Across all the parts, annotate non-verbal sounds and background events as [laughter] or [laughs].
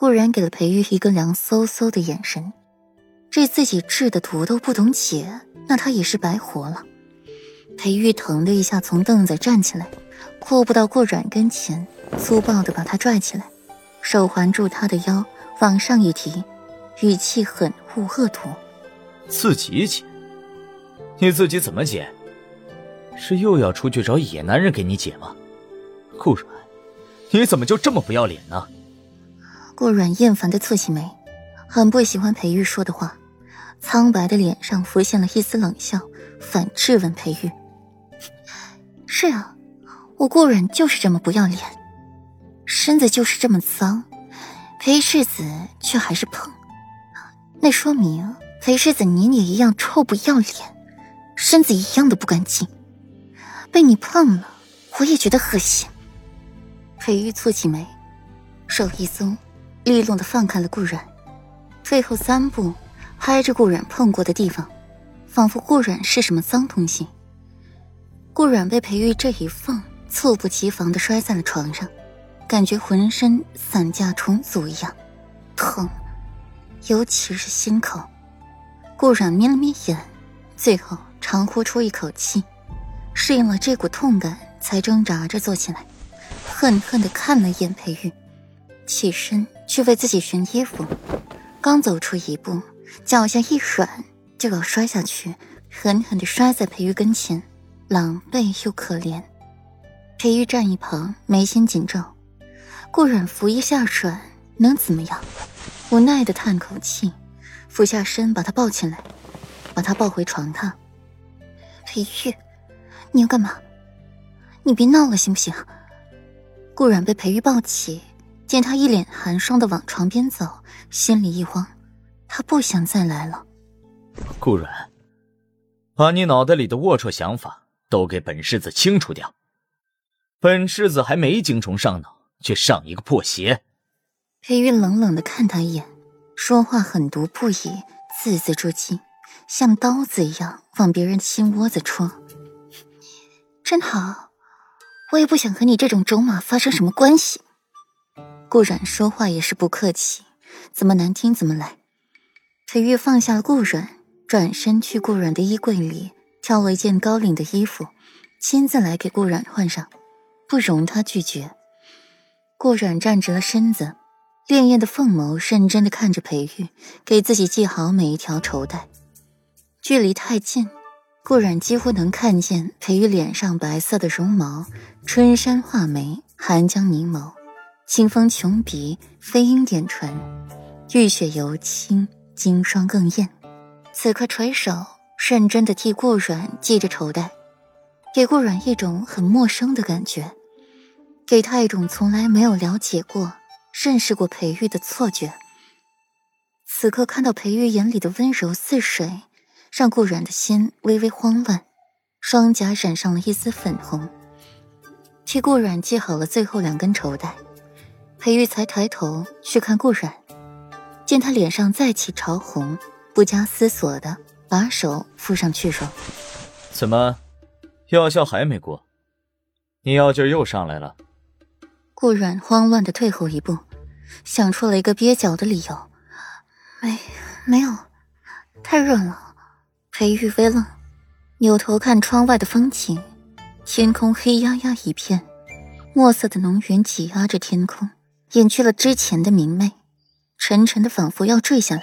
顾然给了裴玉一个凉飕飕的眼神。这自己制的毒都不懂解，那他也是白活了。裴玉疼的一下从凳子站起来，阔步到顾软跟前，粗暴的把他拽起来，手环住他的腰，往上一提，语气狠恶恶毒：“自己解？你自己怎么解？是又要出去找野男人给你解吗？顾软，你怎么就这么不要脸呢？”顾软厌烦的蹙起眉，很不喜欢裴玉说的话。苍白的脸上浮现了一丝冷笑，反质问裴玉：“ [laughs] 是啊，我顾然就是这么不要脸，身子就是这么脏，裴世子却还是碰，那说明裴世子你也一样臭不要脸，身子一样的不干净，被你碰了，我也觉得恶心。”裴玉蹙起眉，手一松，利落的放开了顾然，退后三步。拍着顾软碰过的地方，仿佛顾软是什么脏东西。顾软被裴玉这一放，猝不及防的摔在了床上，感觉浑身散架重组一样，疼，尤其是心口。顾软眯了眯眼，最后长呼出一口气，适应了这股痛感，才挣扎着坐起来，恨恨的看了一眼裴玉，起身去为自己寻衣服，刚走出一步。脚下一软，就要摔下去，狠狠地摔在裴玉跟前，狼狈又可怜。裴玉站一旁，眉心紧皱。顾软扶一下软，能怎么样？无奈的叹口气，俯下身把他抱起来，把他抱回床榻。裴玉，你要干嘛？你别闹了，行不行？顾软被裴玉抱起，见他一脸寒霜的往床边走，心里一慌。他不想再来了，顾软，把你脑袋里的龌龊想法都给本世子清除掉。本世子还没精虫上脑，却上一个破邪。裴玉冷冷的看他一眼，说话狠毒不已，字字珠玑，像刀子一样往别人心窝子戳。[laughs] 真好，我也不想和你这种种马发生什么关系。顾软说话也是不客气，怎么难听怎么来。裴玉放下了顾软，转身去顾软的衣柜里挑了一件高领的衣服，亲自来给顾软换上，不容他拒绝。顾软站直了身子，潋滟的凤眸认真的看着裴玉，给自己系好每一条绸带。距离太近，顾软几乎能看见裴玉脸上白色的绒毛，春山画眉，寒江凝眸，清风琼鼻，飞鹰点唇，玉雪犹清。金霜更艳，此刻垂手认真的替顾软系着绸带，给顾软一种很陌生的感觉，给他一种从来没有了解过、认识过裴玉的错觉。此刻看到裴玉眼里的温柔似水，让顾软的心微微慌乱，双颊染上了一丝粉红。替顾软系好了最后两根绸带，裴玉才抬头去看顾阮。见他脸上再起潮红，不加思索的把手敷上去，说：“怎么，药效还没过？你药劲又上来了？”顾阮慌乱的退后一步，想出了一个蹩脚的理由：“没，没有，太热了。”裴玉微愣，扭头看窗外的风景，天空黑压压一片，墨色的浓云挤压着天空，掩去了之前的明媚。沉沉的，仿佛要坠下来；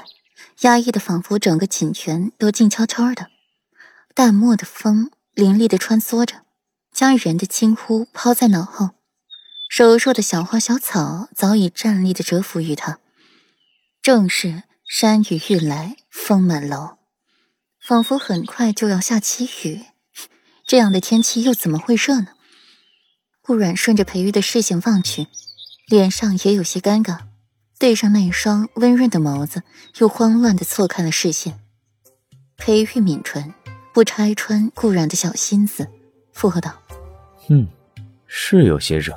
压抑的，仿佛整个锦泉都静悄悄的。淡漠的风凌厉的穿梭着，将人的惊呼抛在脑后。柔弱的小花小草早已站立的蛰伏于他。正是山雨欲来风满楼，仿佛很快就要下起雨。这样的天气又怎么会热呢？顾软顺着裴玉的视线望去，脸上也有些尴尬。对上那一双温润的眸子，又慌乱的错开了视线。裴玉抿唇，不拆穿顾然的小心思，附和道：“嗯，是有些热。”